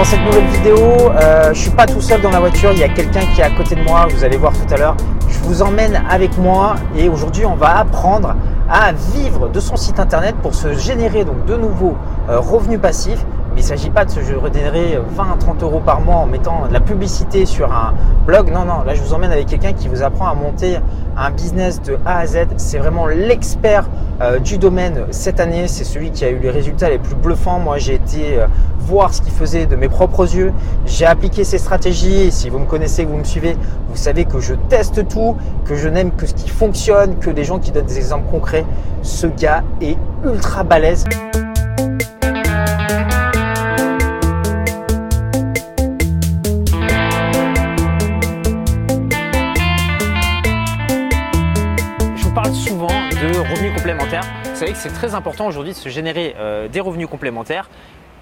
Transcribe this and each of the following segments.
dans cette nouvelle vidéo, euh, je suis pas tout seul dans la voiture, il y a quelqu'un qui est à côté de moi, vous allez voir tout à l'heure. Je vous emmène avec moi et aujourd'hui on va apprendre à vivre de son site internet pour se générer donc de nouveaux euh, revenus passifs. Mais il ne s'agit pas de se générer 20-30 euros par mois en mettant de la publicité sur un blog. Non, non, là je vous emmène avec quelqu'un qui vous apprend à monter un business de A à Z. C'est vraiment l'expert euh, du domaine cette année. C'est celui qui a eu les résultats les plus bluffants. Moi j'ai été euh, voir ce qu'il faisait de mes propres yeux. J'ai appliqué ses stratégies. Si vous me connaissez, vous me suivez, vous savez que je teste tout, que je n'aime que ce qui fonctionne, que des gens qui donnent des exemples concrets. Ce gars est ultra balèze. Savez que c'est très important aujourd'hui de se générer euh, des revenus complémentaires.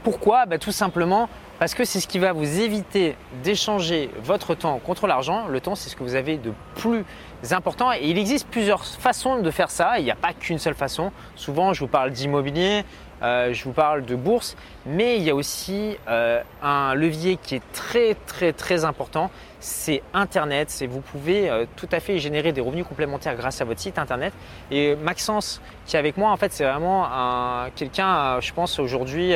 Pourquoi bah, Tout simplement parce que c'est ce qui va vous éviter d'échanger votre temps contre l'argent. Le temps, c'est ce que vous avez de plus important et il existe plusieurs façons de faire ça. Il n'y a pas qu'une seule façon. Souvent, je vous parle d'immobilier, euh, je vous parle de bourse, mais il y a aussi euh, un levier qui est très très très important, c'est Internet. Vous pouvez euh, tout à fait générer des revenus complémentaires grâce à votre site Internet. Et Maxence qui est avec moi, en fait, c'est vraiment un, quelqu'un, je pense aujourd'hui,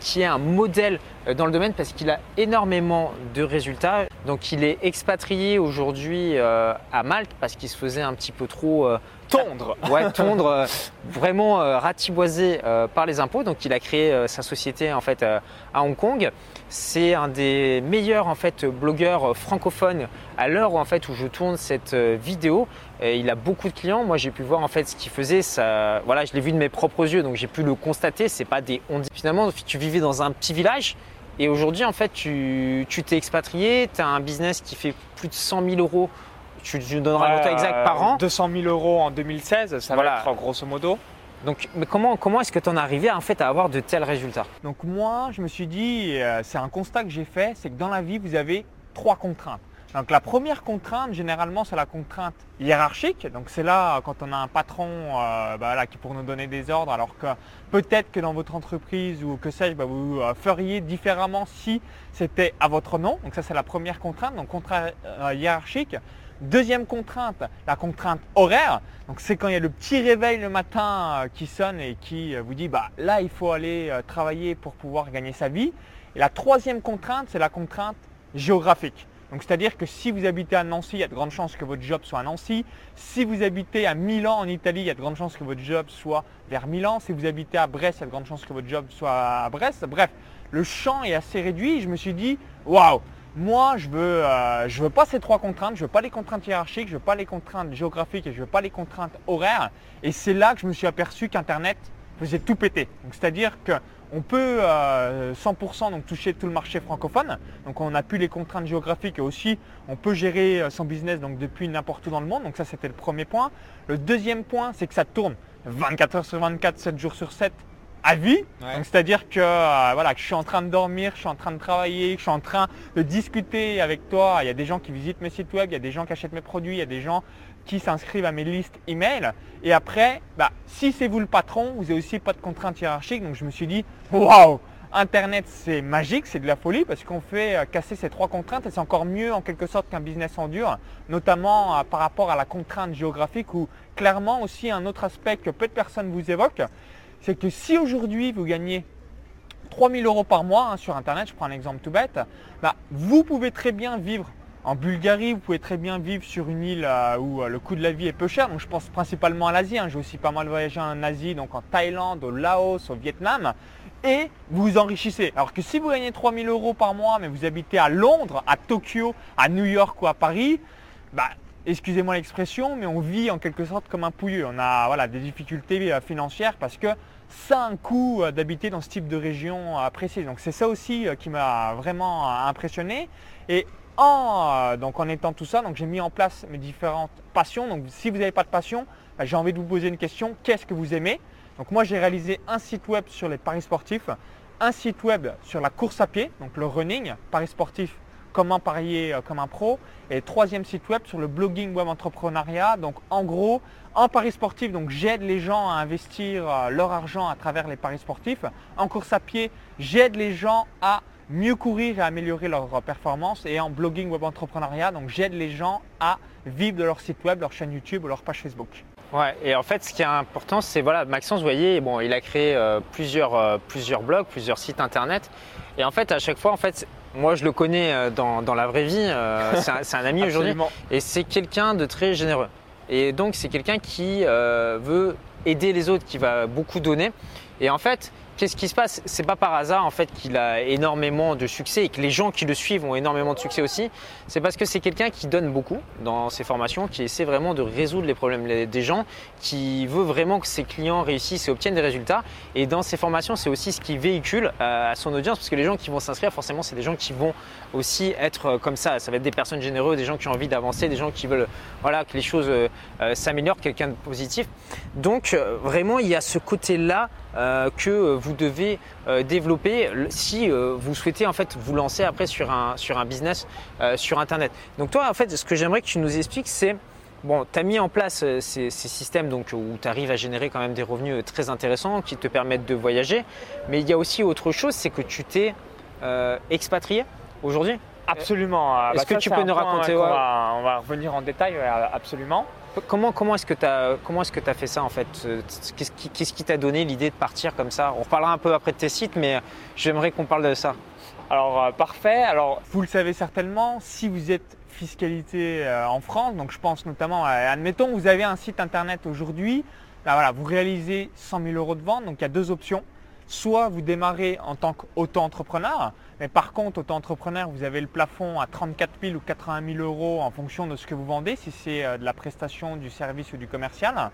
qui est un modèle dans le domaine parce qu'il a énormément de résultats. Donc il est expatrié aujourd'hui à Malte parce qu'il se faisait un petit peu trop tondre. Ouais, tondre, euh, vraiment euh, ratiboisé euh, par les impôts. Donc il a créé sa société en fait à Hong Kong. C'est un des meilleurs en fait blogueurs francophones à l'heure en fait où je tourne cette vidéo. Et il a beaucoup de clients. Moi, j'ai pu voir en fait ce qu'il faisait. Ça, voilà, je l'ai vu de mes propres yeux, donc j'ai pu le constater. C'est pas des on Finalement, tu vivais dans un petit village. Et aujourd'hui, en fait, tu t'es expatrié, tu as un business qui fait plus de 100 000 euros tu, tu donneras le montant exact par an 200 000 euros en 2016, ça va être grosso modo. Donc, mais comment, comment est-ce que tu en es arrivé en fait à avoir de tels résultats? Donc moi, je me suis dit, euh, c'est un constat que j'ai fait, c'est que dans la vie, vous avez trois contraintes. Donc la première contrainte, généralement, c'est la contrainte hiérarchique. Donc c'est là quand on a un patron euh, bah, qui pour nous donner des ordres, alors que peut-être que dans votre entreprise ou que sais-je, bah, vous euh, feriez différemment si c'était à votre nom. Donc ça c'est la première contrainte, donc contrainte hiérarchique. Deuxième contrainte, la contrainte horaire. Donc c'est quand il y a le petit réveil le matin euh, qui sonne et qui euh, vous dit bah là il faut aller euh, travailler pour pouvoir gagner sa vie. Et la troisième contrainte, c'est la contrainte géographique. Donc c'est-à-dire que si vous habitez à Nancy, il y a de grandes chances que votre job soit à Nancy. Si vous habitez à Milan en Italie, il y a de grandes chances que votre job soit vers Milan. Si vous habitez à Brest, il y a de grandes chances que votre job soit à Brest. Bref, le champ est assez réduit. Je me suis dit waouh moi, je veux, euh, veux pas ces trois contraintes. Je veux pas les contraintes hiérarchiques, je veux pas les contraintes géographiques et je veux pas les contraintes horaires. Et c'est là que je me suis aperçu qu'Internet faisait tout péter. c'est-à-dire qu'on peut 100% euh, donc toucher tout le marché francophone. Donc, on n'a plus les contraintes géographiques et aussi on peut gérer euh, son business donc depuis n'importe où dans le monde. Donc, ça, c'était le premier point. Le deuxième point, c'est que ça tourne 24 heures sur 24, 7 jours sur 7 à vie. C'est-à-dire que, euh, voilà, que je suis en train de dormir, je suis en train de travailler, que je suis en train de discuter avec toi. Il y a des gens qui visitent mes sites web, il y a des gens qui achètent mes produits, il y a des gens qui s'inscrivent à mes listes email. Et après, bah, si c'est vous le patron, vous n'avez aussi pas de contraintes hiérarchiques. Donc je me suis dit, waouh, Internet c'est magique, c'est de la folie parce qu'on fait euh, casser ces trois contraintes et c'est encore mieux en quelque sorte qu'un business en dur, notamment euh, par rapport à la contrainte géographique ou clairement aussi un autre aspect que peu de personnes vous évoquent, c'est que si aujourd'hui vous gagnez 3000 euros par mois hein, sur Internet, je prends un exemple tout bête, bah, vous pouvez très bien vivre en Bulgarie, vous pouvez très bien vivre sur une île euh, où euh, le coût de la vie est peu cher. Donc je pense principalement à l'Asie. Hein. J'ai aussi pas mal voyagé en Asie, donc en Thaïlande, au Laos, au Vietnam. Et vous vous enrichissez. Alors que si vous gagnez 3000 euros par mois, mais vous habitez à Londres, à Tokyo, à New York ou à Paris, bah, excusez-moi l'expression, mais on vit en quelque sorte comme un pouilleux. On a voilà, des difficultés euh, financières parce que ça a un coût d'habiter dans ce type de région précise. Donc c'est ça aussi qui m'a vraiment impressionné. Et en, donc en étant tout ça, donc j'ai mis en place mes différentes passions. Donc si vous n'avez pas de passion, bah, j'ai envie de vous poser une question. Qu'est-ce que vous aimez? Donc moi j'ai réalisé un site web sur les paris sportifs, un site web sur la course à pied, donc le running, paris sportifs comment parier euh, comme un pro. Et troisième site web sur le blogging web entrepreneuriat. Donc en gros, en paris sportif, donc j'aide les gens à investir euh, leur argent à travers les paris sportifs. En course à pied, j'aide les gens à mieux courir et améliorer leur performance et en blogging web entrepreneuriat. Donc j'aide les gens à vivre de leur site web, leur chaîne YouTube ou leur page Facebook. Ouais, et en fait, ce qui est important, c'est voilà, Maxence, vous voyez, bon, il a créé euh, plusieurs, euh, plusieurs blogs, plusieurs sites internet. Et en fait, à chaque fois, en fait, moi, je le connais euh, dans, dans la vraie vie. c'est un, un ami aujourd'hui. Et c'est quelqu'un de très généreux. Et donc, c'est quelqu'un qui veut aider les autres, qui va beaucoup donner. Et en fait, qu'est-ce qui se passe? C'est pas par hasard en fait qu'il a énormément de succès et que les gens qui le suivent ont énormément de succès aussi. C'est parce que c'est quelqu'un qui donne beaucoup dans ses formations, qui essaie vraiment de résoudre les problèmes des gens, qui veut vraiment que ses clients réussissent et obtiennent des résultats. Et dans ses formations, c'est aussi ce qu'il véhicule euh, à son audience, parce que les gens qui vont s'inscrire, forcément, c'est des gens qui vont aussi être euh, comme ça. Ça va être des personnes généreuses, des gens qui ont envie d'avancer, des gens qui veulent voilà, que les choses euh, s'améliorent, quelqu'un de positif. Donc vraiment, il y a ce côté-là que vous devez euh, développer si euh, vous souhaitez en fait vous lancer après sur un, sur un business euh, sur Internet. Donc toi, en fait, ce que j'aimerais que tu nous expliques, c'est Bon, tu as mis en place euh, ces, ces systèmes donc, où tu arrives à générer quand même des revenus euh, très intéressants qui te permettent de voyager. Mais il y a aussi autre chose, c'est que tu t'es euh, expatrié aujourd'hui. Absolument. Euh, Est-ce que ça, tu c'est peux nous raconter, va- On va revenir en détail, absolument. Comment, est-ce que tu as, fait ça en fait Euh, Qu'est-ce qui t'a donné l'idée de partir comme ça? On reparlera un peu après de tes sites, mais j'aimerais qu'on parle de ça. Alors euh, parfait. Alors vous le savez certainement, si vous êtes fiscalité euh, en France, donc je pense notamment, à, admettons, vous avez un site internet aujourd'hui, là, voilà, vous réalisez 100 000 euros de vente, donc il y a deux options. Soit vous démarrez en tant qu'auto-entrepreneur, mais par contre, auto-entrepreneur, vous avez le plafond à 34 000 ou 80 000 euros en fonction de ce que vous vendez, si c'est euh, de la prestation, du service ou du commercial.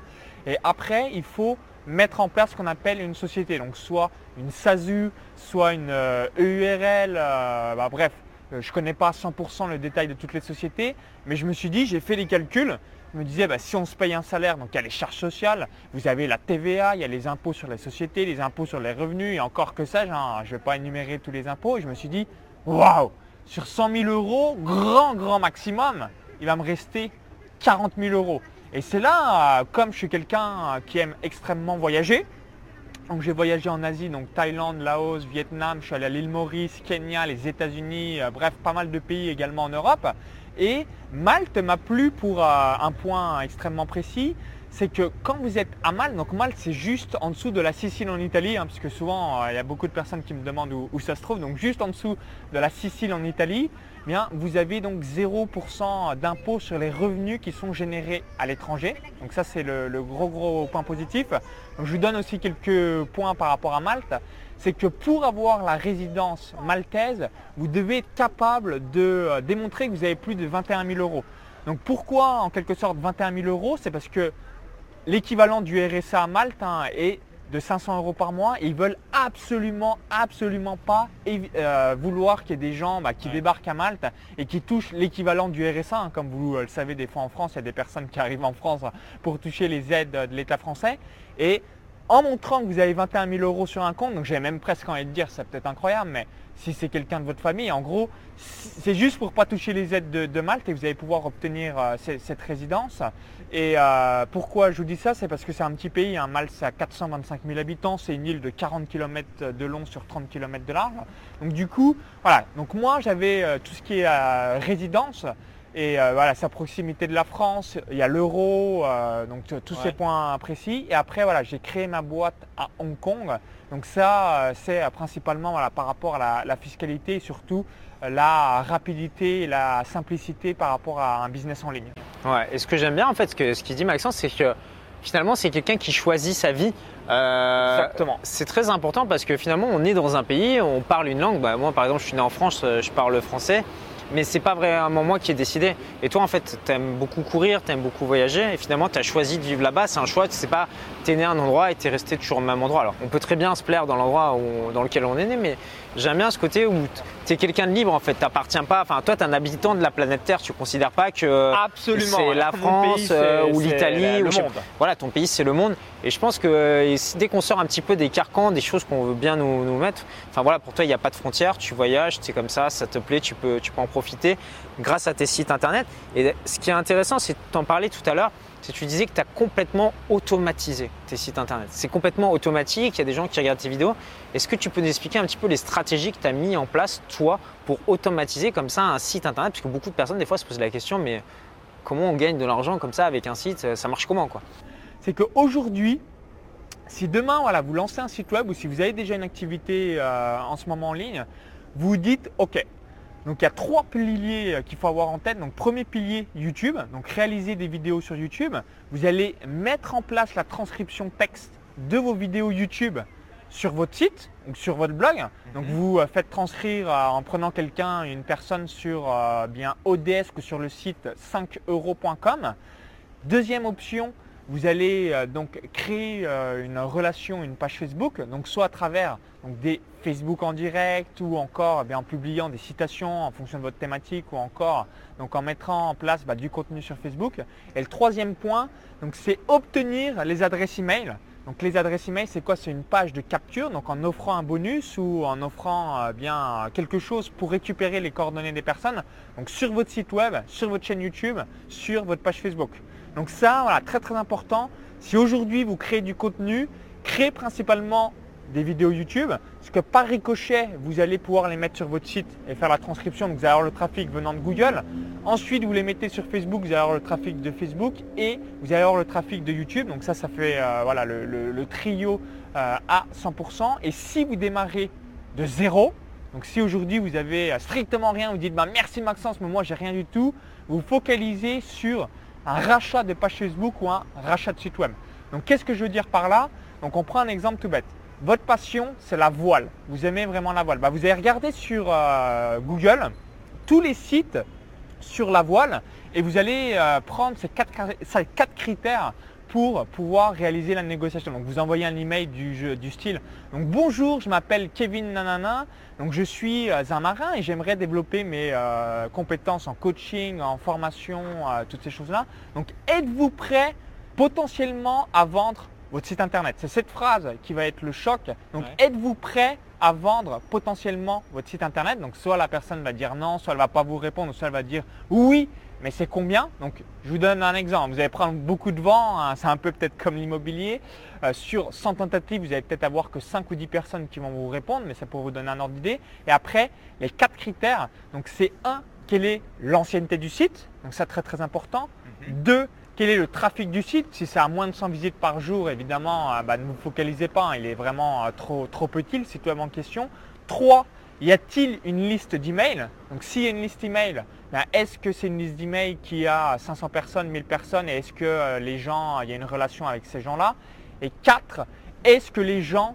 Et après, il faut mettre en place ce qu'on appelle une société, donc soit une SASU, soit une EURL, euh, bah, bref, euh, je ne connais pas à 100% le détail de toutes les sociétés, mais je me suis dit, j'ai fait les calculs, me disais, bah, si on se paye un salaire, donc il y a les charges sociales, vous avez la TVA, il y a les impôts sur les sociétés, les impôts sur les revenus, et encore que ça, je ne vais pas énumérer tous les impôts, et je me suis dit, waouh, sur 100 000 euros, grand, grand maximum, il va me rester 40 000 euros. Et c'est là, euh, comme je suis quelqu'un euh, qui aime extrêmement voyager, donc j'ai voyagé en Asie, donc Thaïlande, Laos, Vietnam, je suis allé à l'île Maurice, Kenya, les États-Unis, euh, bref, pas mal de pays également en Europe. Et Malte m'a plu pour euh, un point extrêmement précis, c'est que quand vous êtes à Malte, donc Malte c'est juste en dessous de la Sicile en Italie, hein, parce que souvent euh, il y a beaucoup de personnes qui me demandent où, ça se trouve, donc juste en dessous de la Sicile en Italie, eh bien, vous avez donc 0% d'impôt sur les revenus qui sont générés à l'étranger. Donc ça c'est le, gros gros point positif. Je vous donne aussi quelques points par rapport à Malte. C'est que pour avoir la résidence maltaise, vous devez être capable de euh, démontrer que vous avez plus de 21 000 euros. Donc pourquoi en quelque sorte 21 000 euros? C'est parce que l'équivalent du RSA à Malte hein, est de 500 euros par mois et ils veulent absolument, absolument pas euh, vouloir qu'il y ait des gens bah, qui Ouais. débarquent à Malte et qui touchent l'équivalent du RSA. hein. Comme vous euh, le savez, des fois en France, il y a des personnes qui arrivent en France pour toucher les aides de l'État français. Et en montrant que vous avez 21 000 euros sur un compte, donc j'ai même presque envie de dire, c'est peut-être incroyable, mais si c'est quelqu'un de votre famille, en gros, c'est juste pour pas toucher les aides de, Malte et vous allez pouvoir obtenir euh, ce- cette résidence. Et euh, pourquoi je vous dis ça C'est parce que c'est un petit pays, hein. Malte c'est à 425 000 habitants, c'est une île de 40 km de long sur 30 km de large. Donc du coup, voilà, donc moi j'avais euh, tout ce qui est résidence. Et euh, voilà, sa proximité de la France, il y a l'euro, euh, donc tous Ouais. ces points précis. Et après, voilà, j'ai créé ma boîte à Hong Kong. Donc ça, euh, c'est principalement voilà, par rapport à la, la fiscalité et surtout la rapidité et la simplicité par rapport à un business en ligne. Ouais. Et ce que j'aime bien en fait, ce qu'il dit Maxence, c'est que finalement c'est quelqu'un qui choisit sa vie. Euh, Exactement. C'est très important parce que finalement on est dans un pays, on parle une langue. Bah, moi par exemple je suis né en France, je parle français. Mais c'est pas vraiment moi qui ai décidé. Et toi en fait, tu aimes beaucoup courir, tu aimes beaucoup voyager et finalement tu as choisi de vivre là-bas. C'est un choix, c'est pas tu es né à un endroit et tu es resté toujours au même endroit. Alors on peut très bien se plaire dans l'endroit dans lequel on est né, mais j'aime bien ce côté où tu es quelqu'un de libre en fait. Tu pas, enfin toi tu es un habitant de la planète Terre, tu considères pas que c'est la France pays, euh, ou l'Italie le ou monde. voilà ton pays c'est le monde. Et je pense que dès qu'on sort un petit peu des carcans des choses qu'on veut bien nous, nous mettre enfin voilà pour toi il n'y a pas de frontières. Tu voyages c'est comme ça ça te plaît tu peux tu peux en profiter grâce à tes sites internet. Et ce qui est intéressant c'est que tu en parlais tout à l'heure c'est tu disais que tu as complètement automatisé tes sites internet. C'est complètement automatique, il y a des gens qui regardent tes vidéos. Est-ce que tu peux nous expliquer un petit peu les stratégies que tu as mis en place, toi, pour automatiser comme ça un site internet? Parce que beaucoup de personnes, des fois, se posent la question, mais comment on gagne de l'argent comme ça avec un site? Ça marche comment quoi? C'est qu'aujourd'hui, si demain voilà, vous lancez un site web ou si vous avez déjà une activité euh, en ce moment en ligne, vous dites OK, donc il y a trois piliers euh, qu'il faut avoir en tête. Donc premier pilier YouTube, donc réaliser des vidéos sur YouTube. Vous allez mettre en place la transcription texte de vos vidéos YouTube sur votre site ou sur votre blog. Donc mhm. vous euh, faites transcrire euh, en prenant quelqu'un, une personne sur bien ODS ou sur le site 5euros.com. Deuxième option, vous allez euh, donc créer euh, une relation, une page Facebook, donc soit à travers des Facebook en direct ou encore eh en publiant des citations en fonction de votre thématique ou encore en mettant en place bah, du contenu sur Facebook. Et le troisième point, c'est obtenir les adresses email. Donc les adresses email, c'est quoi? C'est une page de capture, donc en offrant un bonus ou en offrant euh, bien quelque chose pour récupérer les coordonnées des personnes. Donc sur votre site web, sur votre chaîne YouTube, sur votre page Facebook. Donc ça, voilà, très très important. Si aujourd'hui vous créez du contenu, créez principalement des vidéos YouTube, parce que par ricochet, vous allez pouvoir les mettre sur votre site et faire la transcription, donc vous allez avoir le trafic venant de Google. Ensuite, vous les mettez sur Facebook, vous allez avoir le trafic de Facebook et vous allez avoir le trafic de YouTube. Donc ça, ça fait euh, voilà, le, trio euh, à 100%. Et si vous démarrez de zéro, donc si aujourd'hui vous avez strictement rien, vous dites bah, merci Maxence, mais moi j'ai rien du tout, vous focalisez sur un rachat de page Facebook ou un rachat de site web. Donc qu'est-ce que je veux dire par là? Donc on prend un exemple tout bête. Votre passion, c'est la voile. Vous aimez vraiment la voile. Bah, vous allez regarder sur euh, Google tous les sites sur la voile et vous allez euh, prendre ces quatre critères pour pouvoir réaliser la négociation. Donc vous envoyez un email du, du style donc bonjour, je m'appelle Kevin Nanana, donc je suis euh, un marin et j'aimerais développer mes euh, compétences en coaching, en formation, euh, toutes ces choses-là. Donc êtes-vous prêt potentiellement à vendre votre site internet? C'est cette phrase qui va être le choc. Donc êtes-vous prêt à vendre potentiellement votre site internet? Donc soit la personne va dire non, soit elle ne va pas vous répondre, soit elle va dire oui, mais c'est combien Donc je vous donne un exemple. Vous allez prendre beaucoup de vent, hein, c'est un peu peut-être comme l'immobilier. Euh, sur 100 tentatives, vous allez peut-être avoir que 5 ou 10 personnes qui vont vous répondre, mais ça pour vous donner un ordre d'idée. Et après, les quatre critères, donc c'est un, quelle est l'ancienneté du site Donc ça très très important. Mhm. Deux, quel est le trafic du site Si c'est à moins de 100 visites par jour, évidemment, euh, bah, ne vous focalisez pas, hein, il est vraiment euh, trop, trop petit le site web en question. Trois, y a-t-il une liste d'emails? Donc s'il y a une liste email, ben, est-ce que c'est une liste d'emails qui a 500 personnes, 1000 personnes? Et est-ce que euh, les gens, il y a une relation avec ces gens-là? Et quatre, est-ce que les gens,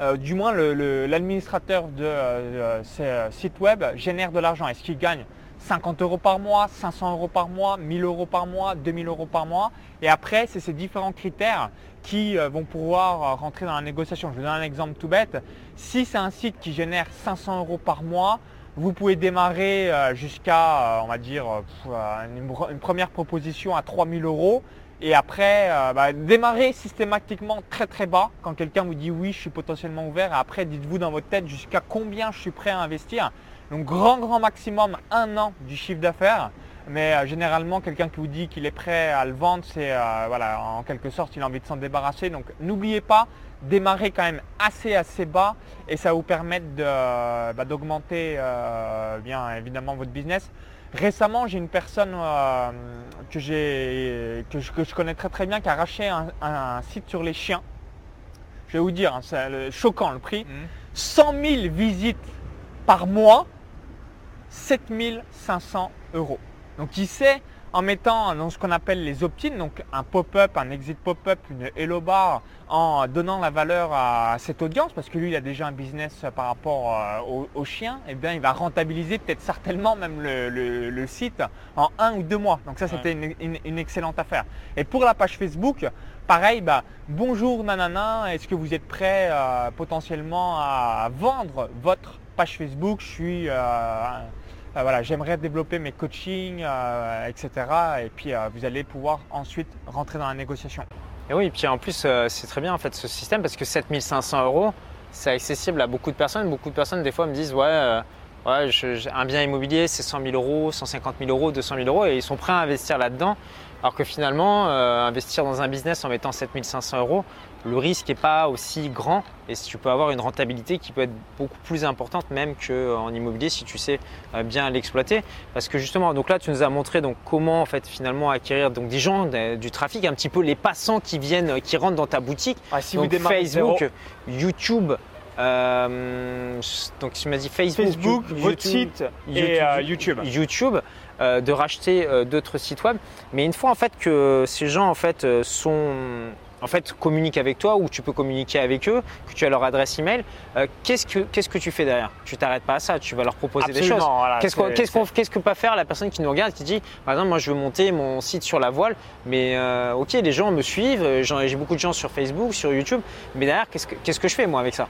euh, du moins l'administrateur de euh, ces sites web génère de l'argent? Est-ce qu'il gagne 50 euros par mois, 500 euros par mois, 1000 euros par mois, 2000 euros par mois? Et après, c'est ces différents critères qui vont pouvoir rentrer dans la négociation. Je vous donne un exemple tout bête. Si c'est un site qui génère 500 euros par mois, vous pouvez démarrer euh, jusqu'à, euh, on va dire, euh, une, première proposition à 3000 euros. Et après, bah, démarrer systématiquement très très bas. Quand quelqu'un vous dit oui, je suis potentiellement ouvert. Après, dites-vous dans votre tête jusqu'à combien je suis prêt à investir. Donc grand grand maximum un an du chiffre d'affaires. Mais généralement, quelqu'un qui vous dit qu'il est prêt à le vendre, c'est voilà, en quelque sorte, il a envie de s'en débarrasser. Donc n'oubliez pas, démarrer quand même assez assez bas et ça va vous permettre bah, d'augmenter euh, bien évidemment votre business. Récemment, j'ai une personne que, que, je, que, je, connais très très bien qui a racheté un, site sur les chiens. Je vais vous dire, hein, c'est choquant le prix. 100 mmh. 000 visites par mois, 7500 euros. Donc il sait en mettant dans ce qu'on appelle les opt-in, donc un pop-up, un exit pop-up, une hello bar, en donnant la valeur à cette audience, parce que lui il a déjà un business par rapport euh, aux, chiens, et eh bien il va rentabiliser peut-être certainement même le, site en un ou deux mois. Donc ça c'était une, excellente affaire. Et pour la page Facebook, pareil, bah, bonjour nanana, est-ce que vous êtes prêt euh, potentiellement à vendre votre page Facebook? Je suis euh, voilà, j'aimerais développer mes coachings, euh, etc. Et puis euh, vous allez pouvoir ensuite rentrer dans la négociation. Et oui, et puis en plus c'est très bien en fait ce système parce que 7500 euros, c'est accessible à beaucoup de personnes. Beaucoup de personnes des fois me disent ouais, ouais un bien immobilier c'est 100 000 euros, 150 000 euros, 200 000 euros et ils sont prêts à investir là-dedans. Alors que finalement, euh, investir dans un business en mettant 7500 euros, le risque n'est pas aussi grand et tu peux avoir une rentabilité qui peut être beaucoup plus importante même qu'en immobilier si tu sais euh, bien l'exploiter. Parce que justement, donc là tu nous as montré donc comment en fait finalement acquérir donc des gens, du trafic, un petit peu les passants qui viennent, qui rentrent dans ta boutique. Ah, si donc vous Facebook, YouTube. Euh, donc tu m'as dit Facebook, Facebook votre site et YouTube. YouTube. Euh, de racheter euh, d'autres sites web. Mais une fois en fait que ces gens en fait euh, sont en fait communiquent avec toi ou tu peux communiquer avec eux, que tu as leur adresse email, qu'est-ce que qu'est-ce que tu fais derrière? Tu t'arrêtes pas à ça, tu vas leur proposer des choses. qu'est-ce qu'est-ce que peut faire la personne qui nous regarde qui dit par exemple moi je veux monter mon site sur la voile, mais ok les gens me suivent, j'ai beaucoup de gens sur Facebook, sur YouTube, mais derrière qu'est-ce que qu'est-ce que je fais moi avec ça?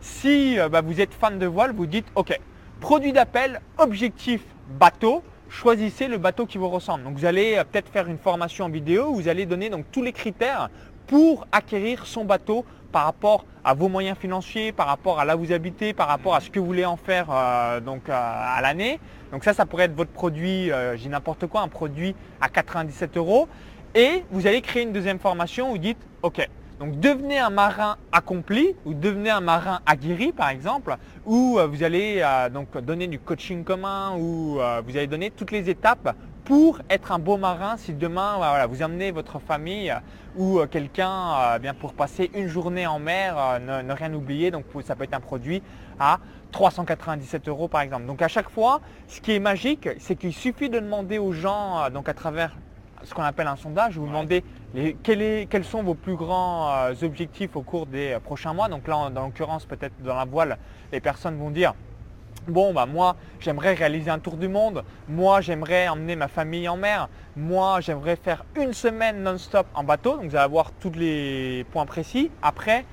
Si bah, vous êtes fan de voile, vous dites ok produit d'appel, objectif bateau choisissez le bateau qui vous ressemble. Donc vous allez euh, peut-être faire une formation en vidéo où vous allez donner donc tous les critères pour acquérir son bateau par rapport à vos moyens financiers, par rapport à là où vous habitez, par rapport à ce que vous voulez en faire euh, donc, euh, à l'année. Donc ça, ça pourrait être votre produit, j'ai n'importe quoi, un produit à 97 euros. Et vous allez créer une deuxième formation où vous dites, OK, donc devenez un marin accompli ou devenez un marin aguerri par exemple, où euh, vous allez euh, donc donner du coaching commun, ou euh, vous allez donner toutes les étapes pour être un beau marin si demain voilà, vous amenez votre famille ou quelqu'un bien pour passer une journée en mer, ne, rien oublier. Donc ça peut être un produit à 397 euros par exemple. Donc à chaque fois, ce qui est magique, c'est qu'il suffit de demander aux gens, donc à travers ce qu'on appelle un sondage, vous demandez quels sont vos plus grands euh, objectifs au cours des euh, prochains mois? Donc là, dans l'occurrence, peut-être dans la voile, les personnes vont dire Bon, bah moi, j'aimerais réaliser un tour du monde. Moi, j'aimerais emmener ma famille en mer. Moi, j'aimerais faire une semaine non-stop en bateau. Donc, vous allez avoir tous les points précis. Après,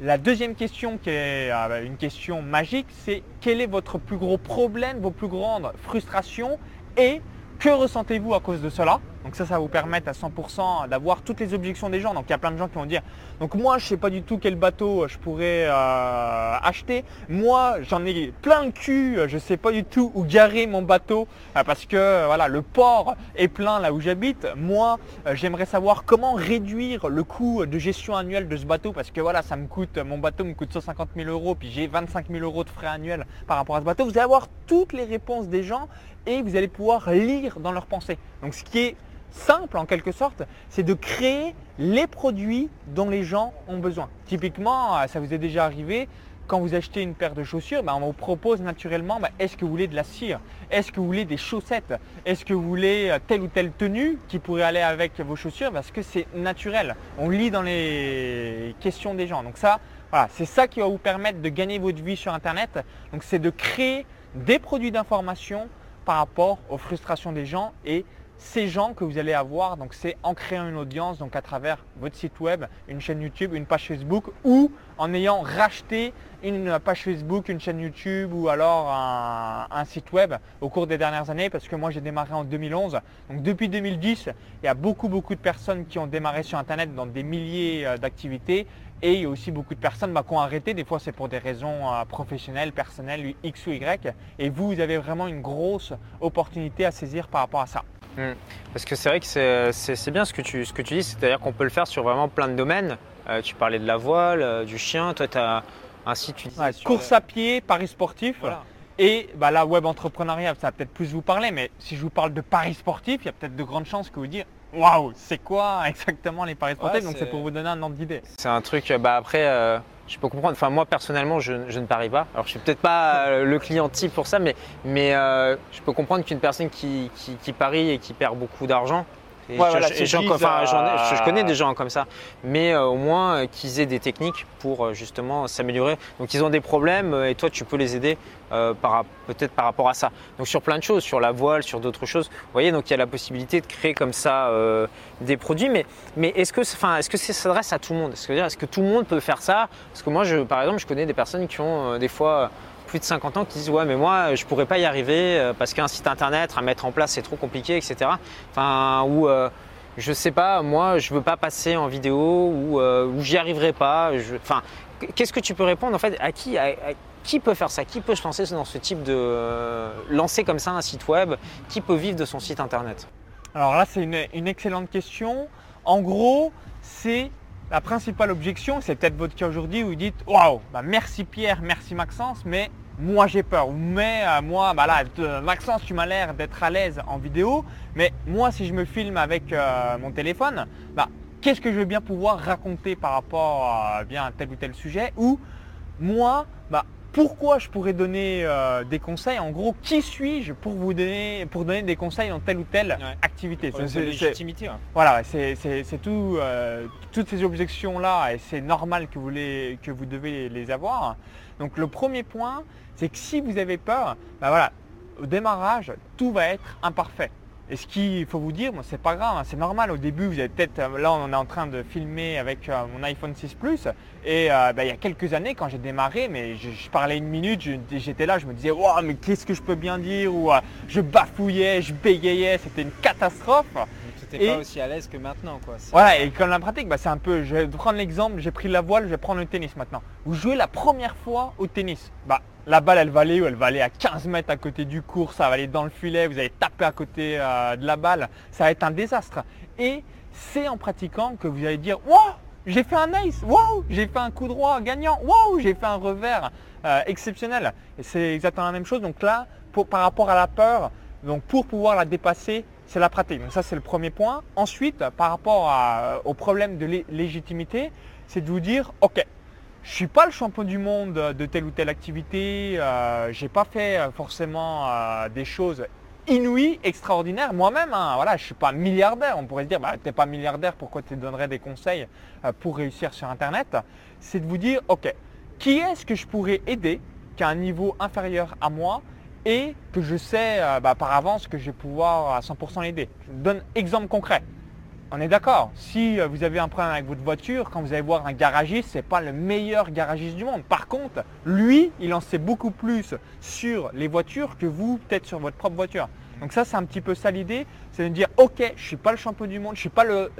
la deuxième question qui est euh, une question magique, c'est quel est votre plus gros problème, vos plus grandes frustrations et que ressentez-vous à cause de cela? Donc ça, ça va vous permettre à 100% d'avoir toutes les objections des gens. Donc il y a plein de gens qui vont dire, donc moi je ne sais pas du tout quel bateau je pourrais euh, acheter. Moi j'en ai plein le cul, je ne sais pas du tout où garer mon bateau euh, parce que voilà le port est plein là où j'habite. Moi euh, j'aimerais savoir comment réduire le coût de gestion annuelle de ce bateau parce que voilà ça me coûte, mon bateau me coûte 150 000 euros puis j'ai 25 000 euros de frais annuels par rapport à ce bateau. Vous allez avoir toutes les réponses des gens et vous allez pouvoir lire dans leurs pensées. Donc ce qui est simple en quelque sorte, c'est de créer les produits dont les gens ont besoin. Typiquement, euh, ça vous est déjà arrivé, quand vous achetez une paire de chaussures, ben, on vous propose naturellement, ben, est-ce que vous voulez de la cire? Est-ce que vous voulez des chaussettes? Est-ce que vous voulez euh, telle ou telle tenue qui pourrait aller avec vos chaussures? Parce que c'est naturel. On lit dans les questions des gens. Donc ça, voilà, c'est ça qui va vous permettre de gagner votre vie sur Internet. Donc c'est de créer des produits d'information par rapport aux frustrations des gens et ces gens que vous allez avoir, donc c'est en créant une audience, donc à travers votre site web, une chaîne YouTube, une page Facebook ou en ayant racheté une page Facebook, une chaîne YouTube ou alors un, site web au cours des dernières années parce que moi j'ai démarré en 2011. Donc depuis 2010, il y a beaucoup beaucoup de personnes qui ont démarré sur Internet dans des milliers euh, d'activités et il y a aussi beaucoup de personnes bah, qui ont arrêté. Des fois c'est pour des raisons euh, professionnelles, personnelles, X ou Y. Et vous, vous avez vraiment une grosse opportunité à saisir par rapport à ça. Hmm. Parce que c'est vrai que c'est bien ce que tu, ce que tu dis, c'est-à-dire qu'on peut le faire sur vraiment plein de domaines. Euh, tu parlais de la voile, euh, du chien, toi tu as un site Course à pied, paris sportif. Et bah, la web entrepreneuriat, ça va peut-être plus vous parler, mais si je vous parle de paris sportif, il y a peut-être de grandes chances que vous dites Waouh, c'est quoi exactement les paris sportifs? Donc c'est pour vous donner un ordre d'idée. C'est un truc, bah après, euh, je peux comprendre. Enfin, moi personnellement, je, ne parie pas. Alors, je suis peut-être pas euh, le client type pour ça, mais, euh, je peux comprendre qu'une personne qui, parie et qui perd beaucoup d'argent, je, connais des gens comme ça, mais euh, au moins euh, qu'ils aient des techniques pour euh, justement s'améliorer. Donc ils ont des problèmes et toi tu peux les aider peut-être par rapport à ça. Donc sur plein de choses, sur la voile, sur d'autres choses. Vous voyez, donc il y a la possibilité de créer comme ça des produits, mais, mais est-ce que, enfin, est-ce que ça s'adresse à tout le monde? Est-ce que, est que tout le monde peut faire ça? Parce que moi, je, par exemple, je connais des personnes qui ont des fois plus de 50 ans qui disent ouais mais moi je pourrais pas y arriver euh, parce qu'un site internet à mettre en place c'est trop compliqué etc. Enfin ou euh, je sais pas moi je veux pas passer en vidéo ou, euh, j'y arriverai pas. enfin qu'est-ce que tu peux répondre en fait à qui qui peut faire ça? Qui peut se lancer dans ce type de lancer comme ça un site web? Qui peut vivre de son site internet? Alors là, c'est une, excellente question. En gros, c'est la principale objection, c'est peut-être votre cas aujourd'hui où vous dites Waouh, bah merci Pierre, merci Maxence, mais moi j'ai peur. Mais euh, moi, bah là, Maxence, tu m'as l'air d'être à l'aise en vidéo, mais moi, si je me filme avec euh, mon téléphone, bah, qu'est-ce que je vais bien pouvoir raconter par rapport à bien tel ou tel sujet Ou moi, bah, pourquoi je pourrais donner euh, des conseils? En gros, qui suis-je pour vous donner, pour donner des conseils dans telle ou telle activité? C'est légitimité. Voilà, c'est tout, euh, toutes ces objections-là et c'est normal que vous, que vous devez les avoir. Donc le premier point, c'est que si vous avez peur, bah voilà, au démarrage, tout va être imparfait. Et ce qu'il faut vous dire, c'est pas grave, hein, c'est normal. Au début, vous avez peut-être, euh, là on est en train de filmer avec euh, mon iPhone 6 Plus. Et euh, bah, il y a quelques années, quand j'ai démarré, mais je, parlais une minute, j'étais là, je me disais, wow, mais qu'est-ce que je peux bien dire? Ou je bafouillais, je bégayais, c'était une catastrophe. Tu n'étais pas aussi à l'aise que maintenant. Quoi. Voilà, et comme la pratique, bah, c'est un peu, je vais prendre l'exemple, j'ai pris la voile, je vais prendre le tennis maintenant. Vous jouez la première fois au tennis. Bah, la balle, elle va aller où? Elle va aller à 15 mètres à côté du cours, ça va aller dans le filet, vous allez taper à côté euh, de la balle, ça va être un désastre. Et c'est en pratiquant que vous allez dire Wow, j'ai fait un ace, wow, j'ai fait un coup droit gagnant, wow, j'ai fait un revers euh, exceptionnel. Et c'est exactement la même chose. Donc là, par rapport à la peur, donc pour pouvoir la dépasser, c'est la pratique. Donc ça, c'est le premier point. Ensuite, par rapport au problème de légitimité, c'est de vous dire, OK, je ne suis pas le champion du monde de telle ou telle activité. Euh, je n'ai pas fait euh, forcément euh, des choses inouïes, extraordinaires. Moi-même, hein, voilà, je ne suis pas milliardaire. On pourrait se dire, bah, tu n'es pas milliardaire, pourquoi tu donnerais des conseils pour réussir sur Internet? C'est de vous dire, ok, qui est-ce que je pourrais aider qui a un niveau inférieur à moi et que je sais bah, par avance que je vais pouvoir à 100% l'aider. Je donne exemple concret. On est d'accord. Si euh, vous avez un problème avec votre voiture, quand vous allez voir un garagiste, ce n'est pas le meilleur garagiste du monde. Par contre, lui, il en sait beaucoup plus sur les voitures que vous, peut-être sur votre propre voiture. Donc ça, c'est un petit peu ça l'idée, c'est de dire, ok, je ne suis pas le champion du monde, je ne suis pas le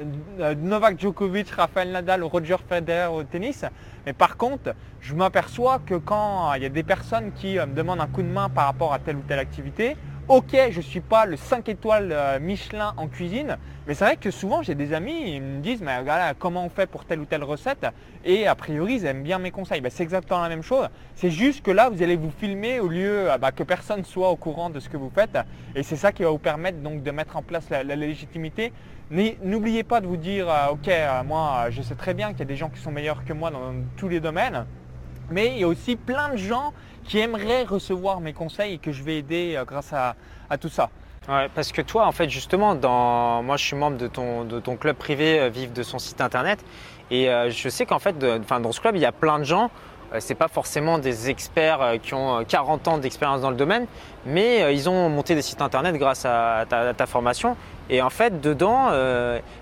euh, Novak Djokovic, Rafael Nadal, Roger Federer au tennis, mais par contre, je m'aperçois que quand il y a des personnes qui euh, me demandent un coup de main par rapport à telle ou telle activité, ok, je ne suis pas le 5 étoiles euh, Michelin en cuisine, mais c'est vrai que souvent j'ai des amis, ils me disent, mais regarde, comment on fait pour telle ou telle recette? Et a priori, ils aiment bien mes conseils. Ben, c'est exactement la même chose. C'est juste que là, vous allez vous filmer au lieu euh, bah, que personne soit au courant de ce que vous faites. Et c'est ça qui va vous permettre donc de mettre en place la, légitimité. N'oubliez pas de vous dire, euh, ok, moi, je sais très bien qu'il y a des gens qui sont meilleurs que moi dans tous les domaines. Mais il y a aussi plein de gens qui aimeraient recevoir mes conseils et que je vais aider euh, grâce à, tout ça. Ouais, parce que toi, en fait, justement, dans... moi, je suis membre de ton, club privé, euh, Vive de son site internet. Et euh, je sais qu'en fait, dans ce club, il y a plein de gens. Ce n'est pas forcément des experts qui ont 40 ans d'expérience dans le domaine, mais ils ont monté des sites internet grâce à ta, formation. Et en fait, dedans,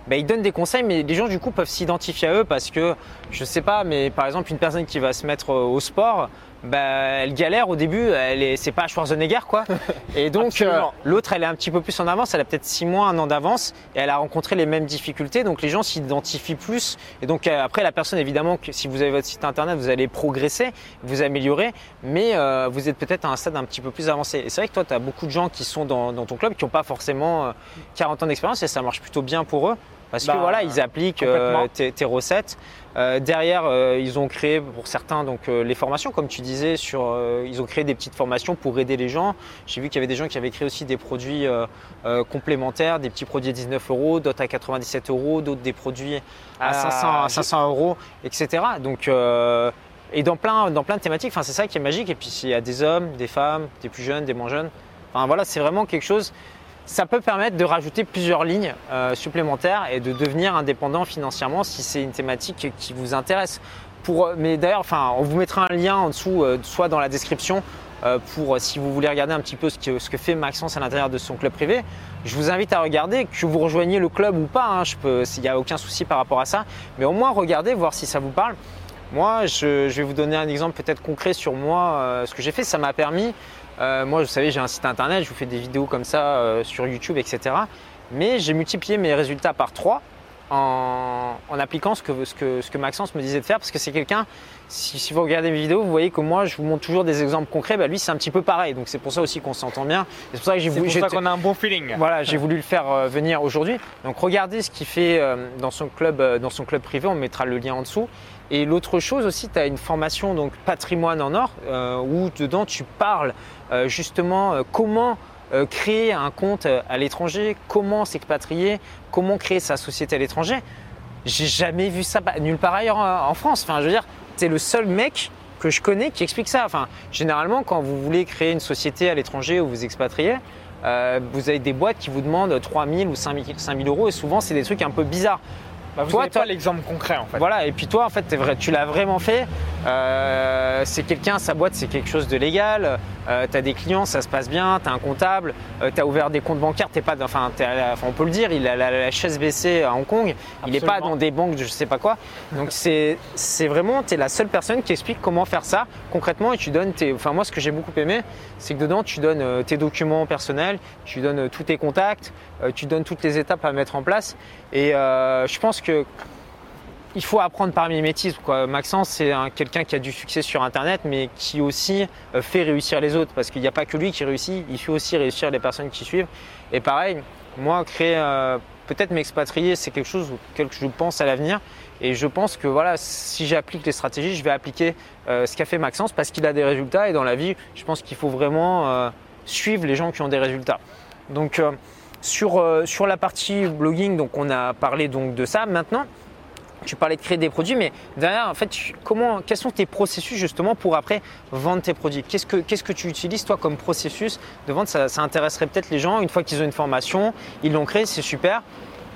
bah, ils donnent des conseils, mais les gens du coup peuvent s'identifier à eux parce que, je ne sais pas, mais par exemple, une personne qui va se mettre au sport, bah, elle galère au début, elle est, c'est pas Schwarzenegger quoi. Et donc euh, l'autre, elle est un petit peu plus en avance, elle a peut-être six mois, un an d'avance, et elle a rencontré les mêmes difficultés. Donc les gens s'identifient plus. Et donc euh, après, la personne, évidemment, que si vous avez votre site internet, vous allez progresser, vous améliorer, mais euh, vous êtes peut-être à un stade un petit peu plus avancé. Et c'est vrai que toi, tu as beaucoup de gens qui sont dans, ton club qui n'ont pas forcément 40 ans d'expérience et ça marche plutôt bien pour eux. Parce que bah, voilà, ils appliquent tes, recettes. Euh, derrière, euh, ils ont créé pour certains donc euh, les formations, comme tu disais, sur, ils ont créé des petites formations pour aider les gens. J'ai vu qu'il y avait des gens qui avaient créé aussi des produits complémentaires, des petits produits à 19 euros, d'autres à 97 euros, d'autres des produits à 500, 500 euros, etc. Donc et dans plein, dans plein de thématiques, enfin, c'est ça qui est magique. Et puis il y a des hommes, des femmes, des plus jeunes, des moins jeunes. Enfin voilà, c'est vraiment quelque chose ça peut permettre de rajouter plusieurs lignes euh, supplémentaires et de devenir indépendant financièrement si c'est une thématique qui vous intéresse. Pour, mais d'ailleurs, enfin, on vous mettra un lien en dessous, euh, soit dans la description, euh, pour si vous voulez regarder un petit peu ce que, ce que fait Maxence à l'intérieur de son club privé. Je vous invite à regarder, que vous rejoigniez le club ou pas, hein, il n'y a aucun souci par rapport à ça, mais au moins regardez, voir si ça vous parle. Moi, je, je vais vous donner un exemple peut-être concret sur moi, ce que j'ai fait, ça m'a permis euh, moi, vous savez, j'ai un site internet, je vous fais des vidéos comme ça euh, sur YouTube, etc. Mais j'ai multiplié mes résultats par 3 en, appliquant ce que, ce, que, ce que Maxence me disait de faire parce que c'est quelqu'un, si, vous regardez mes vidéos, vous voyez que moi je vous montre toujours des exemples concrets, bah, lui c'est un petit peu pareil, donc c'est pour ça aussi qu'on s'entend bien. C'est pour ça que j'ai voulu. qu'on a un bon feeling. Voilà, j'ai voulu le faire euh, venir aujourd'hui. Donc regardez ce qu'il fait dans, son club, dans son club privé, on mettra le lien en dessous. Et l'autre chose aussi, tu as une formation donc patrimoine en or où dedans tu parles justement comment euh, créer un compte euh, à l'étranger, comment s'expatrier, comment créer sa société à l'étranger. J'ai jamais vu ça nulle part ailleurs en France. Enfin, je veux dire, c'est le seul mec que je connais qui explique ça. Enfin, généralement, quand vous voulez créer une société à l'étranger ou vous expatriez, euh, vous avez des boîtes qui vous demandent 3 000 ou 5 000 euros et souvent, c'est des trucs un peu bizarres. Bah, vous toi, l'exemple concret en fait. Voilà, et puis toi en fait, vrai, tu l'as vraiment fait. Euh, c'est quelqu'un, sa boîte, c'est quelque chose de légal. Euh, tu as des clients, ça se passe bien, tu as un comptable, euh, tu as ouvert des comptes bancaires, t'es pas, enfin, on peut le dire, il a la, chaise baissée à Hong Kong, il n'est pas dans des banques de je sais pas quoi. Donc c'est vraiment, tu es la seule personne qui explique comment faire ça concrètement et tu donnes tes, enfin moi ce que j'ai beaucoup aimé, c'est que dedans tu donnes tes documents personnels, tu donnes tous tes contacts, tu donnes toutes les étapes à mettre en place et je pense que il faut apprendre par mimétisme. Quoi. Maxence, c'est quelqu'un qui a du succès sur Internet, mais qui aussi euh, fait réussir les autres. Parce qu'il n'y a pas que lui qui réussit, il fait aussi réussir les personnes qui suivent. Et pareil, moi, créer, euh, peut-être m'expatrier, c'est quelque chose auquel je pense à l'avenir. Et je pense que voilà, si j'applique les stratégies, je vais appliquer euh, ce qu'a fait Maxence parce qu'il a des résultats. Et dans la vie, je pense qu'il faut vraiment suivre les gens qui ont des résultats. Donc, sur, sur la partie blogging, donc on a parlé donc de ça. Maintenant, tu parlais de créer des produits, mais derrière, en fait, comment, quels sont tes processus justement pour après vendre tes produits? Qu'est-ce que, tu utilises toi comme processus de vente? Ça, intéresserait peut-être les gens une fois qu'ils ont une formation, ils l'ont créé, c'est super.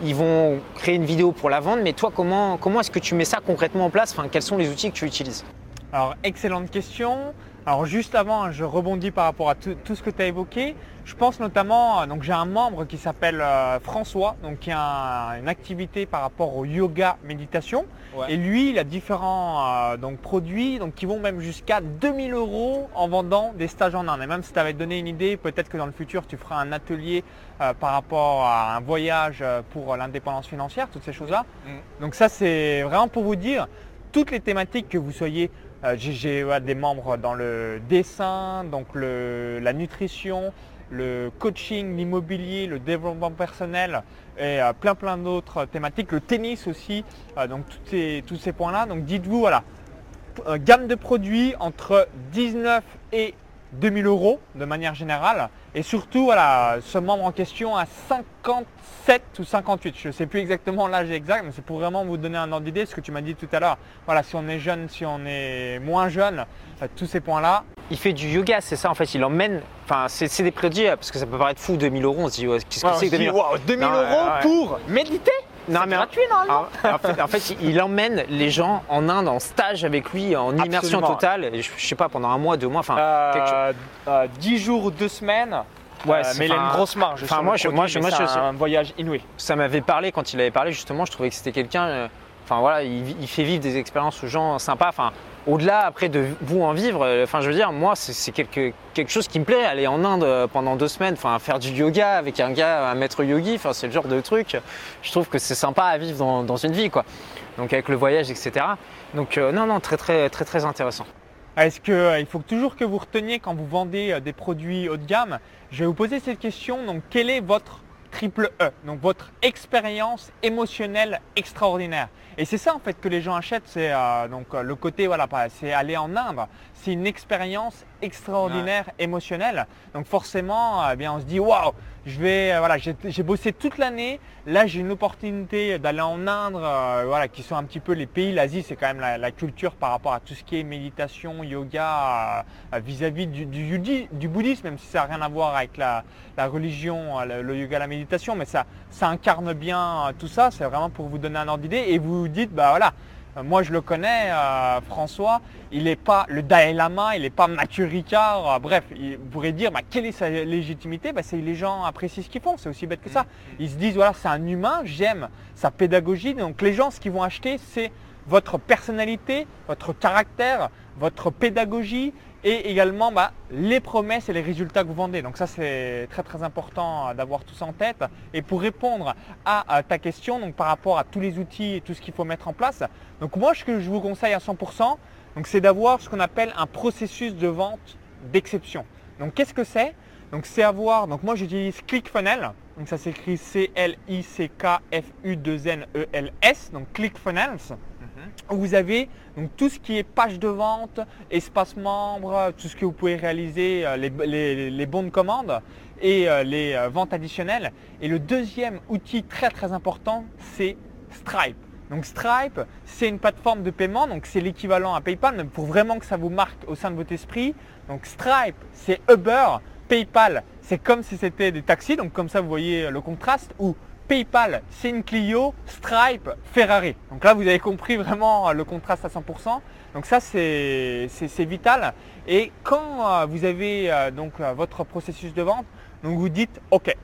Ils vont créer une vidéo pour la vendre, mais toi, comment, comment est-ce que tu mets ça concrètement en place? Enfin, Quels sont les outils que tu utilises? Alors, excellente question. Alors juste avant, je rebondis par rapport à tout, ce que tu as évoqué. Je pense notamment, euh, donc j'ai un membre qui s'appelle euh, François, donc qui a une activité par rapport au yoga méditation. Et lui, il a différents euh, donc, produits donc, qui vont même jusqu'à 2000 euros en vendant des stages en Inde. Et même si tu avais donné une idée, peut-être que dans le futur, tu feras un atelier par rapport à un voyage pour l'indépendance financière, toutes ces choses-là. Mm. Donc ça, c'est vraiment pour vous dire, toutes les thématiques que vous soyez j'ai des membres dans le dessin, donc la nutrition, le coaching, l'immobilier, le développement personnel et euh, plein plein d'autres thématiques, le tennis aussi, euh, donc tous ces points-là. Donc dites-vous, voilà, gamme de produits entre 19 et 2000 euros de manière générale. Et surtout, voilà, ce membre en question a 57 ou 58. Je ne sais plus exactement l'âge exact, mais c'est pour vraiment vous donner un ordre d'idée, ce que tu m'as dit tout à l'heure. Voilà, si on est jeune, si on est moins jeune, euh, tous ces points-là. Il fait du yoga, c'est ça en fait, il emmène, enfin c'est des produits, parce que ça peut paraître fou, 2000 euros, on se dit, qu'est-ce que c'est que 2000 2000 euros? pour méditer? Non, mais gratuit normalement. En, fait, il emmène les gens en Inde en stage avec lui, en immersion totale. Je, je, sais pas, pendant un mois, deux mois, enfin. Euh, euh, 10 jours, deux semaines. Ouais, euh, mais il a une grosse marge. Enfin, moi, je, moi, je, moi, un voyage inouï. Ça m'avait parlé quand il avait parlé. Justement, je trouvais que c'était quelqu'un. Euh, enfin voilà, il, il, fait vivre des expériences aux gens sympas. Enfin, au-delà après de vous en vivre, euh, enfin je veux dire, moi c'est quelque, chose qui me plaît, aller en Inde euh, pendant deux semaines, faire du yoga avec un gars, un maître yogi, enfin c'est le genre de truc, je trouve que c'est sympa à vivre dans, une vie quoi. Donc avec le voyage, etc. Donc euh, non, non, très très très très intéressant. Est-ce qu'il faut toujours que vous reteniez quand vous vendez des produits haut de gamme? Je vais vous poser cette question, donc quel est votre triple E, donc votre expérience émotionnelle extraordinaire. Et c'est ça en fait que les gens achètent, c'est euh, donc euh, le côté voilà, c'est aller en Inde, c'est une expérience extraordinaire émotionnelle. Donc forcément, eh bien on se dit waouh, je vais voilà, j'ai bossé toute l'année, là j'ai une opportunité d'aller en Inde, euh, voilà, qui sont un petit peu les pays, l'Asie c'est quand même la, culture par rapport à tout ce qui est méditation, yoga, vis-à-vis du, du, bouddhisme, même si ça n'a rien à voir avec la, religion, le, yoga, la méditation, mais ça, ça incarne bien tout ça, c'est vraiment pour vous donner un ordre d'idée. Et vous dites, bah voilà, euh, moi je le connais, euh, François, il n'est pas le Dalai Lama, il n'est pas Mathieu Ricard, euh, bref, il, vous pourrez dire, bah, quelle est sa légitimité? Bah, C'est les gens apprécient ce qu'ils font, c'est aussi bête que ça. Mm. Ils se disent, voilà, c'est un humain, j'aime sa pédagogie, donc les gens, ce qu'ils vont acheter, c'est votre personnalité, votre caractère, votre pédagogie et également bah, les promesses et les résultats que vous vendez. Donc ça c'est très très important d'avoir tout ça en tête. Et pour répondre à, ta question, donc par rapport à tous les outils et tout ce qu'il faut mettre en place, donc moi ce que je vous conseille à 100%, c'est d'avoir ce qu'on appelle un processus de vente d'exception. Donc qu'est-ce que c'est? Donc c'est avoir, donc moi j'utilise ClickFunnels, donc ça s'écrit C-L-I-C-K-F-U-2-N-E-L-S, donc ClickFunnels. Mhm. Vous avez donc, tout ce qui est page de vente, espace membre, tout ce que vous pouvez réaliser, euh, les, bons de commande et euh, les euh, ventes additionnelles. Et le deuxième outil très très important, c'est Stripe. Donc Stripe, c'est une plateforme de paiement, donc c'est l'équivalent à PayPal, mais pour vraiment que ça vous marque au sein de votre esprit. Donc Stripe, c'est Uber, PayPal, c'est comme si c'était des taxis, donc comme ça vous voyez le contraste, ou PayPal, c'est une Clio, Stripe, Ferrari. Donc là vous avez compris vraiment le contraste à 100%. Donc ça c'est vital. Et quand euh, vous avez euh, donc euh, votre processus de vente, donc vous dites OK,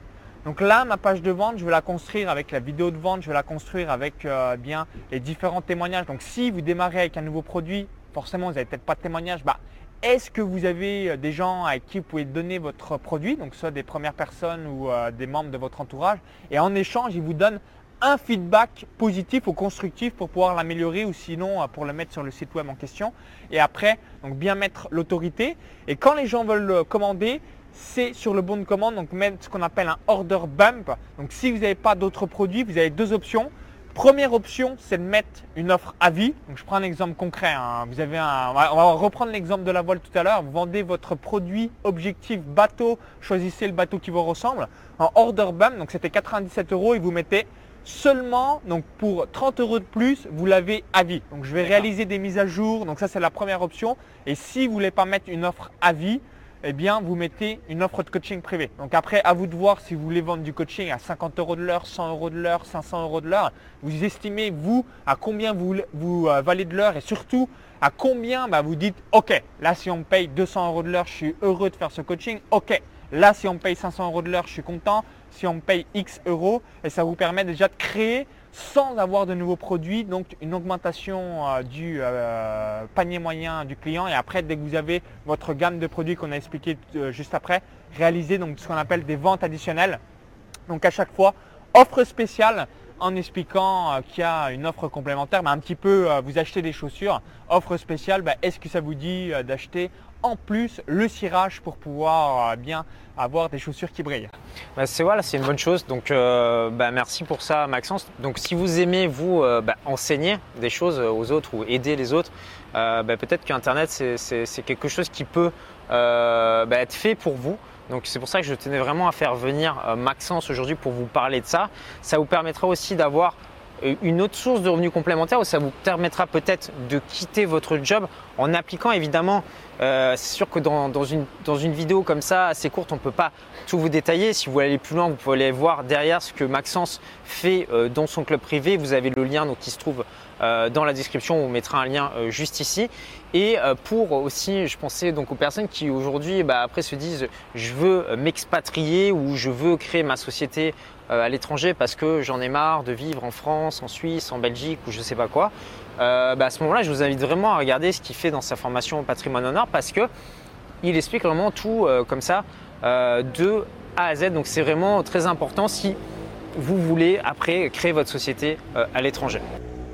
donc là, ma page de vente, je vais la construire avec la vidéo de vente, je vais la construire avec euh, bien les différents témoignages. Donc si vous démarrez avec un nouveau produit, forcément, vous n'avez peut-être pas de témoignage. Bah, est-ce que vous avez euh, des gens à qui vous pouvez donner votre produit, donc soit des premières personnes ou euh, des membres de votre entourage, et en échange, ils vous donnent un feedback positif ou constructif pour pouvoir l'améliorer ou sinon pour le mettre sur le site web en question. Et après, bien mettre l'autorité. Et quand les gens veulent commander, c'est sur le bon de commande, donc mettre ce qu'on appelle un order bump. Donc si vous n'avez pas d'autres produits, vous avez deux options. Première option, c'est de mettre une offre à vie. Donc je prends un exemple concret. Hein. Vous avez un, on va reprendre l'exemple de la voile tout à l'heure. Vous vendez votre produit objectif bateau, choisissez le bateau qui vous ressemble. En order bump, donc c'était 97 euros et vous mettez seulement donc pour 30 euros de plus, vous l'avez à vie. Donc je vais réaliser des mises à jour. Donc ça c'est la première option. Et si vous ne voulez pas mettre une offre à vie, eh bien, vous mettez une offre de coaching privé. Donc après, à vous de voir si vous voulez vendre du coaching à 50 euros de l'heure, 100 euros de l'heure, 500 euros de l'heure. Vous estimez, vous, à combien vous, vous euh, valez de l'heure et surtout, à combien bah, vous dites, OK, là, si on me paye 200 euros de l'heure, je suis heureux de faire ce coaching. OK, là, si on me paye 500 euros de l'heure, je suis content. Si on me paye X euros, et ça vous permet déjà de créer sans avoir de nouveaux produits, donc une augmentation euh, du euh, panier moyen du client et après dès que vous avez votre gamme de produits qu'on a expliqué euh, juste après, réaliser donc ce qu'on appelle des ventes additionnelles. Donc à chaque fois, offre spéciale en expliquant qu'il y a une offre complémentaire, mais un petit peu vous achetez des chaussures, offre spéciale, bah, est-ce que ça vous dit d'acheter en plus le cirage pour pouvoir euh, bien avoir des chaussures qui brillent. Bah, c'est voilà, c'est une bonne chose. Donc euh, bah, merci pour ça Maxence. Donc si vous aimez vous euh, bah, enseigner des choses aux autres ou aider les autres, peut-être qu'Internet c'est quelque chose qui peut être fait pour vous. Donc c'est pour ça que je tenais vraiment à faire venir Maxence aujourd'hui pour vous parler de ça. Ça vous permettra aussi d'avoir une autre source de revenus complémentaires où ça vous permettra peut-être de quitter votre job en appliquant évidemment, euh, c'est sûr que dans, une, dans une vidéo comme ça assez courte, on ne peut pas tout vous détailler. Si vous voulez aller plus loin, vous pouvez aller voir derrière ce que Maxence fait euh, dans son club privé. Vous avez le lien donc, qui se trouve euh, dans la description, on mettra un lien juste ici. Et pour aussi, je pensais donc aux personnes qui aujourd'hui bah, après se disent je veux m'expatrier ou je veux créer ma société à l'étranger parce que j'en ai marre de vivre en France, en Suisse, en Belgique ou je sais pas quoi. Euh, bah, à ce moment-là, je vous invite vraiment à regarder ce qu'il fait dans sa formation Patrimoine en or parce que il explique vraiment tout euh, comme ça euh, de A à Z. Donc c'est vraiment très important si vous voulez après créer votre société à l'étranger.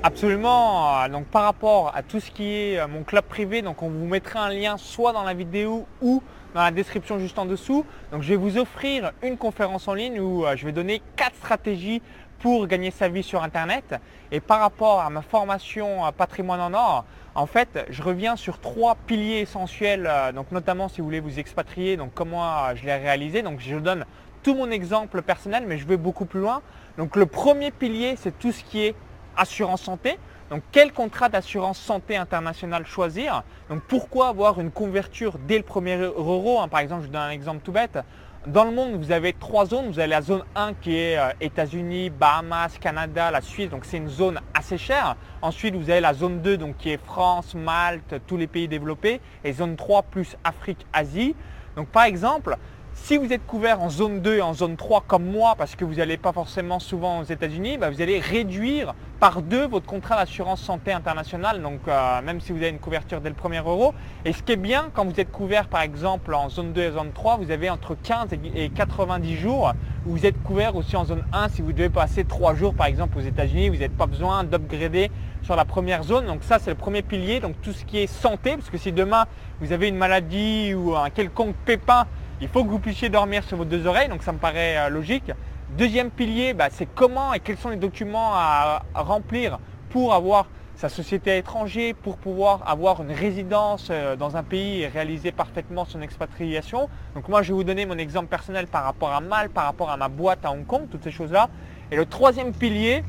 Absolument. Donc par rapport à tout ce qui est mon club privé, donc on vous mettra un lien soit dans la vidéo ou dans la description juste en dessous. Donc je vais vous offrir une conférence en ligne où je vais donner quatre stratégies pour gagner sa vie sur Internet. Et par rapport à ma formation patrimoine en or, en fait, je reviens sur trois piliers essentiels, euh, donc notamment si vous voulez vous expatrier, donc comment euh, je l'ai réalisé. Donc je donne tout mon exemple personnel, mais je vais beaucoup plus loin. Donc le premier pilier, c'est tout ce qui est assurance santé. Donc quel contrat d'assurance santé internationale choisir? Donc pourquoi avoir une couverture dès le premier euro? Hein, Par exemple, je donne un exemple tout bête. Dans le monde, vous avez trois zones. Vous avez la zone 1 qui est euh, États-Unis, Bahamas, Canada, la Suisse. Donc c'est une zone assez chère. Ensuite, vous avez la zone 2 donc, qui est France, Malte, tous les pays développés. Et zone 3 plus Afrique, Asie. Donc par exemple, Si vous êtes couvert en zone 2 et en zone 3 comme moi, parce que vous n'allez pas forcément souvent aux États-Unis, bah, vous allez réduire par deux votre contrat d'assurance santé internationale, donc euh, même si vous avez une couverture dès le premier euro. Et ce qui est bien, quand vous êtes couvert par exemple en zone 2 et zone 3, vous avez entre 15 et 90 jours vous êtes couvert aussi en zone 1 si vous devez passer 3 jours par exemple aux États-Unis, vous n'avez pas besoin d'upgrader sur la première zone. Donc ça c'est le premier pilier, donc tout ce qui est santé, parce que si demain vous avez une maladie ou un quelconque pépin, il faut que vous puissiez dormir sur vos deux oreilles, donc ça me paraît euh, logique. Deuxième pilier, bah, c'est comment et quels sont les documents à, remplir pour avoir sa société à l'étranger, pour pouvoir avoir une résidence euh, dans un pays et réaliser parfaitement son expatriation. Donc moi, je vais vous donner mon exemple personnel par rapport à Mal, par rapport à ma boîte à Hong Kong, toutes ces choses-là. Et le troisième pilier,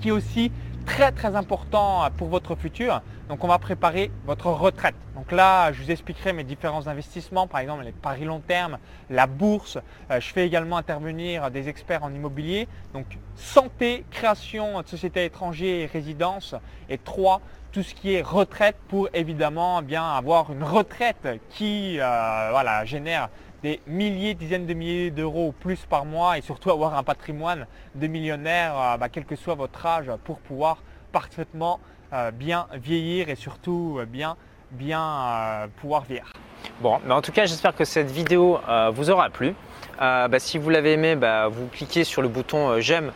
qui est aussi très très important pour votre futur. Donc on va préparer votre retraite. Donc là, je vous expliquerai mes différents investissements, par exemple les paris long terme, la bourse. Euh, je fais également intervenir des experts en immobilier. Donc santé, création de société étrangère et résidence. Et trois, tout ce qui est retraite pour évidemment bien avoir une retraite qui euh, voilà, génère des milliers, dizaines de milliers d'euros plus par mois et surtout avoir un patrimoine de millionnaire, euh, bah, quel que soit votre âge, pour pouvoir parfaitement euh, bien vieillir et surtout euh, bien, bien pouvoir vieillir. Bon, mais en tout cas, j'espère que cette vidéo vous aura plu. Bah, si vous l'avez aimé, bah, vous cliquez sur le bouton j'aime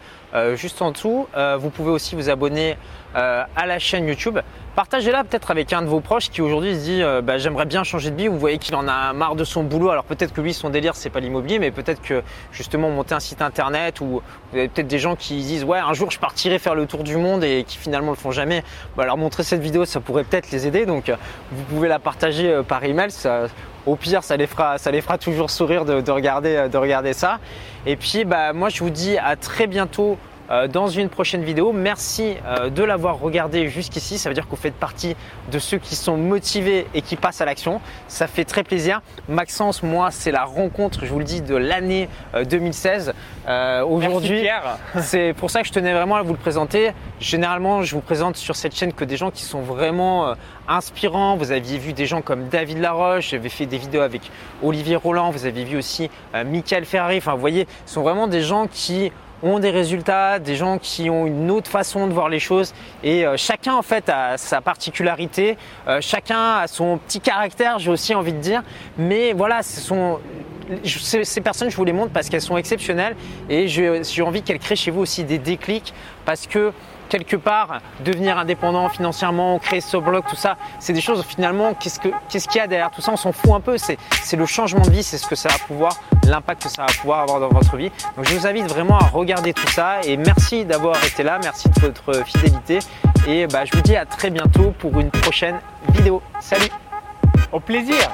juste en dessous. vous pouvez aussi vous abonner à la chaîne YouTube. Partagez-la peut-être avec un de vos proches qui aujourd'hui se dit euh, bah, j'aimerais bien changer de vie. Vous voyez qu'il en a marre de son boulot. Alors peut-être que lui son délire c'est pas l'immobilier, mais peut-être que justement monter un site internet ou vous avez peut-être des gens qui disent ouais un jour je partirai faire le tour du monde et qui finalement le font jamais. Bah, leur montrer cette vidéo ça pourrait peut-être les aider. Donc vous pouvez la partager euh, par email. Au pire, ça les fera, toujours sourire de, regarder, de regarder ça. Et puis, bah, moi, je vous dis à très bientôt dans une prochaine vidéo. Merci euh, de l'avoir regardé jusqu'ici. Ça veut dire que vous faites partie de ceux qui sont motivés et qui passent à l'action. Ça fait très plaisir. Maxence, moi, c'est la rencontre, je vous le dis, de l'année 2016. Euh, aujourd'hui, c'est pour ça que je tenais vraiment à vous le présenter. Généralement, je vous présente sur cette chaîne que des gens qui sont vraiment inspirants. Vous aviez vu des gens comme David Laroche, j'avais fait des vidéos avec Olivier Roland, vous avez vu aussi Michael Ferrari. Enfin, vous voyez, ce sont vraiment des gens qui ont des résultats, des gens qui ont une autre façon de voir les choses. Et euh, chacun en fait a sa particularité, euh, chacun a son petit caractère, j'ai aussi envie de dire, mais voilà, ce sont ces personnes, je vous les montre parce qu'elles sont exceptionnelles. Et j'ai envie qu'elles créent chez vous aussi des déclics parce que quelque part, devenir indépendant financièrement, créer ce blog, tout ça, c'est des choses finalement, qu'est-ce qu'il y a derrière tout ça? On s'en fout un peu, c'est le changement de vie, c'est ce que ça va pouvoir, l'impact que ça va pouvoir avoir dans votre vie. Donc je vous invite vraiment à regarder tout ça et merci d'avoir été là, merci de votre fidélité et bah, je vous dis à très bientôt pour une prochaine vidéo. Salut Au plaisir